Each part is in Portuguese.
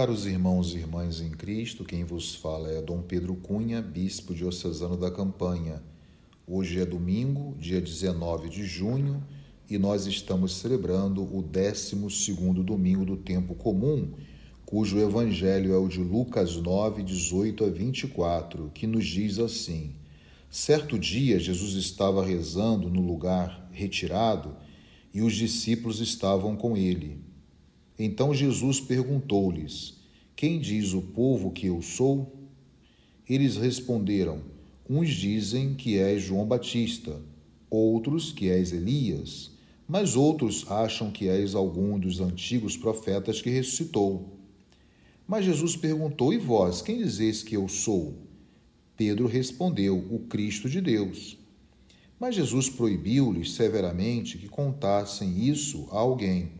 Caros irmãos e irmãs em Cristo, quem vos fala é Dom Pedro Cunha, bispo diocesano da Campanha. Hoje é domingo, dia 19 de junho, e nós estamos celebrando o 12 domingo do tempo comum, cujo evangelho é o de Lucas 9, 18 a 24, que nos diz assim: Certo dia Jesus estava rezando no lugar retirado e os discípulos estavam com ele. Então Jesus perguntou-lhes: Quem diz o povo que eu sou? Eles responderam: Uns dizem que és João Batista, outros que és Elias, mas outros acham que és algum dos antigos profetas que ressuscitou. Mas Jesus perguntou: E vós, quem dizeis que eu sou? Pedro respondeu: O Cristo de Deus. Mas Jesus proibiu-lhes severamente que contassem isso a alguém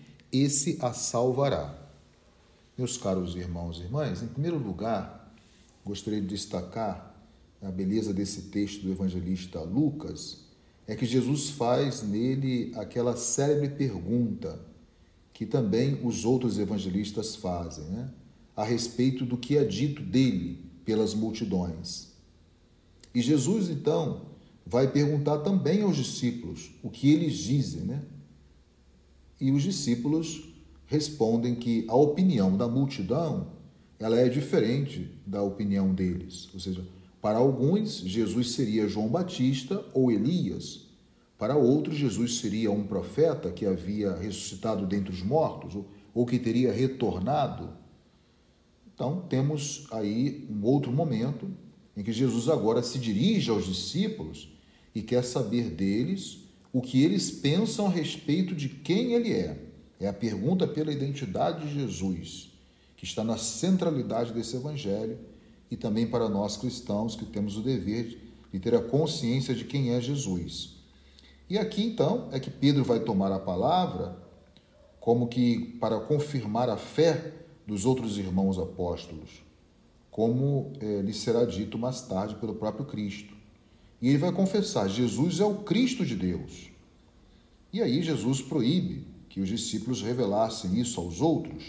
esse a salvará. Meus caros irmãos e irmãs, em primeiro lugar, gostaria de destacar a beleza desse texto do evangelista Lucas, é que Jesus faz nele aquela célebre pergunta que também os outros evangelistas fazem, né? a respeito do que é dito dele pelas multidões. E Jesus, então, vai perguntar também aos discípulos o que eles dizem, né? E os discípulos respondem que a opinião da multidão ela é diferente da opinião deles. Ou seja, para alguns, Jesus seria João Batista ou Elias. Para outros, Jesus seria um profeta que havia ressuscitado dentre os mortos ou, que teria retornado. Então, temos aí um outro momento em que Jesus agora se dirige aos discípulos e quer saber deles o que eles pensam a respeito de quem ele é. É a pergunta pela identidade de Jesus, que está na centralidade desse evangelho e também para nós cristãos que temos o dever de ter a consciência de quem é Jesus. E aqui então é que Pedro vai tomar a palavra como que para confirmar a fé dos outros irmãos apóstolos, como é, lhe será dito mais tarde pelo próprio Cristo. E ele vai confessar: Jesus é o Cristo de Deus. E aí Jesus proíbe que os discípulos revelassem isso aos outros.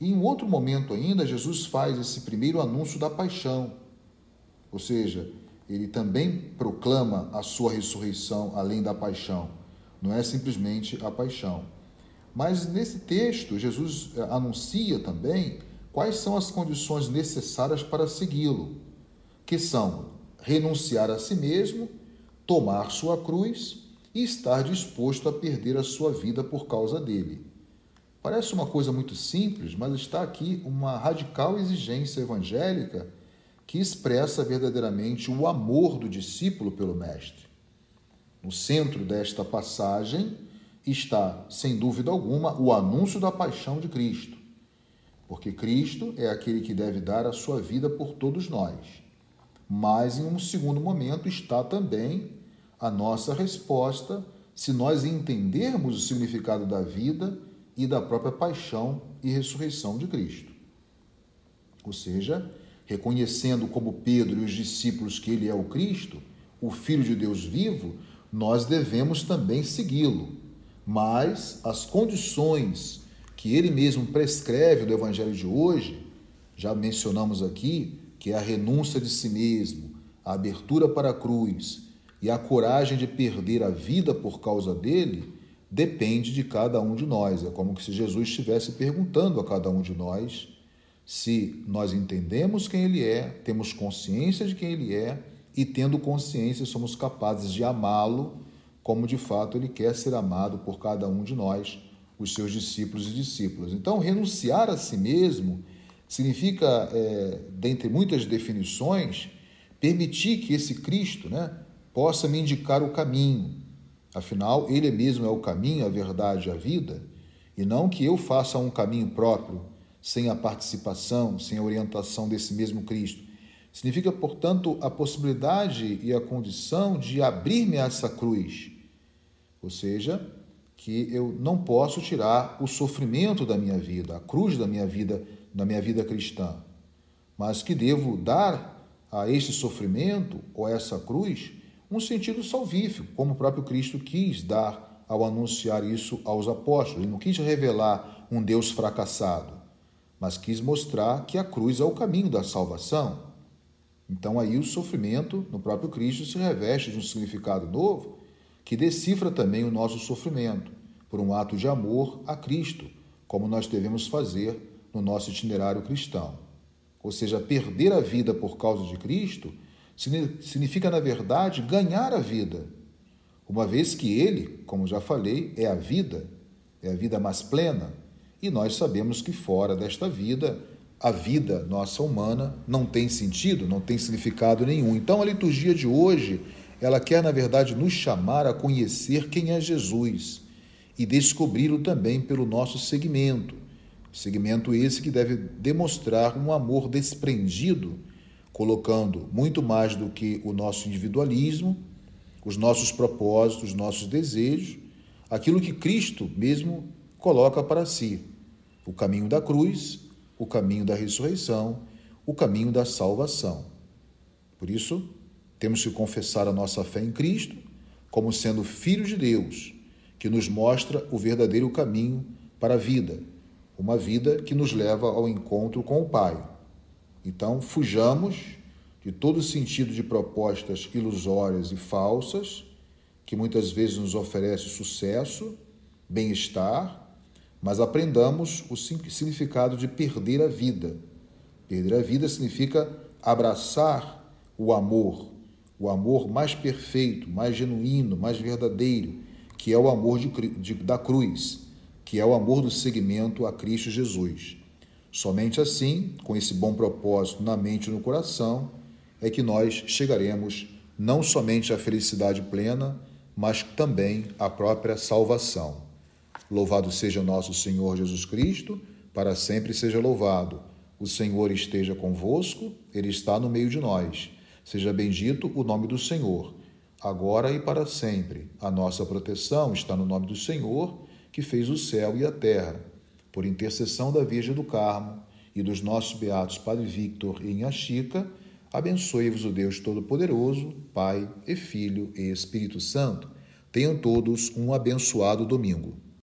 E em outro momento ainda, Jesus faz esse primeiro anúncio da paixão. Ou seja, ele também proclama a sua ressurreição além da paixão. Não é simplesmente a paixão. Mas nesse texto, Jesus eh, anuncia também quais são as condições necessárias para segui-lo, que são renunciar a si mesmo, tomar sua cruz e estar disposto a perder a sua vida por causa dele. Parece uma coisa muito simples, mas está aqui uma radical exigência evangélica que expressa verdadeiramente o amor do discípulo pelo Mestre. No centro desta passagem está, sem dúvida alguma, o anúncio da paixão de Cristo, porque Cristo é aquele que deve dar a sua vida por todos nós. Mas, em um segundo momento, está também a nossa resposta se nós entendermos o significado da vida e da própria paixão e ressurreição de Cristo. Ou seja, reconhecendo como Pedro e os discípulos que ele é o Cristo, o Filho de Deus vivo, nós devemos também segui-lo. Mas as condições que ele mesmo prescreve no Evangelho de hoje, já mencionamos aqui, que é a renúncia de si mesmo, a abertura para a cruz e a coragem de perder a vida por causa dele, depende de cada um de nós. É como se Jesus estivesse perguntando a cada um de nós se nós entendemos quem ele é, temos consciência de quem ele é e, tendo consciência, somos capazes de amá-lo como de fato ele quer ser amado por cada um de nós, os seus discípulos e discípulas. Então, renunciar a si mesmo significa, é, dentre muitas definições, permitir que esse Cristo né, possa me indicar o caminho. Afinal, Ele mesmo é o caminho, a verdade a vida, e não que eu faça um caminho próprio, sem a participação, sem a orientação desse mesmo Cristo. Significa, portanto, a possibilidade e a condição de abrir-me a essa cruz. Ou seja, que eu não posso tirar o sofrimento da minha vida, a cruz da minha vida, da minha vida cristã, mas que devo dar a este sofrimento ou a essa cruz um sentido salvífico, como o próprio Cristo quis dar ao anunciar isso aos apóstolos. Ele não quis revelar um Deus fracassado, mas quis mostrar que a cruz é o caminho da salvação. Então aí o sofrimento no próprio Cristo se reveste de um significado novo que decifra também o nosso sofrimento por um ato de amor a Cristo, como nós devemos fazer no nosso itinerário cristão. Ou seja, perder a vida por causa de Cristo significa, na verdade, ganhar a vida, uma vez que Ele, como já falei, é a vida, é a vida mais plena, e nós sabemos que fora desta vida, a vida nossa humana não tem sentido, não tem significado nenhum. Então a liturgia de hoje, ela quer na verdade nos chamar a conhecer quem é Jesus e descobri-lo também pelo nosso segmento. Segmento esse que deve demonstrar um amor desprendido, colocando muito mais do que o nosso individualismo, os nossos propósitos, os nossos desejos, aquilo que Cristo mesmo coloca para si o caminho da cruz, o caminho da ressurreição, o caminho da salvação. Por isso, temos que confessar a nossa fé em Cristo como sendo Filho de Deus, que nos mostra o verdadeiro caminho para a vida, uma vida que nos leva ao encontro com o Pai. Então, fujamos de todo sentido de propostas ilusórias e falsas, que muitas vezes nos oferece sucesso, bem-estar, mas aprendamos o significado de perder a vida. Perder a vida significa abraçar o amor, o amor mais perfeito, mais genuíno, mais verdadeiro, que é o amor de, de, da cruz, que é o amor do seguimento a Cristo Jesus. Somente assim, com esse bom propósito na mente e no coração, é que nós chegaremos não somente à felicidade plena, mas também à própria salvação. Louvado seja nosso Senhor Jesus Cristo, para sempre seja louvado. O Senhor esteja convosco, Ele está no meio de nós. Seja bendito o nome do Senhor, agora e para sempre. A nossa proteção está no nome do Senhor, que fez o céu e a terra. Por intercessão da Virgem do Carmo e dos nossos beatos Padre Victor e Inha Chica, abençoe-vos o Deus Todo-Poderoso, Pai e Filho e Espírito Santo. Tenham todos um abençoado domingo.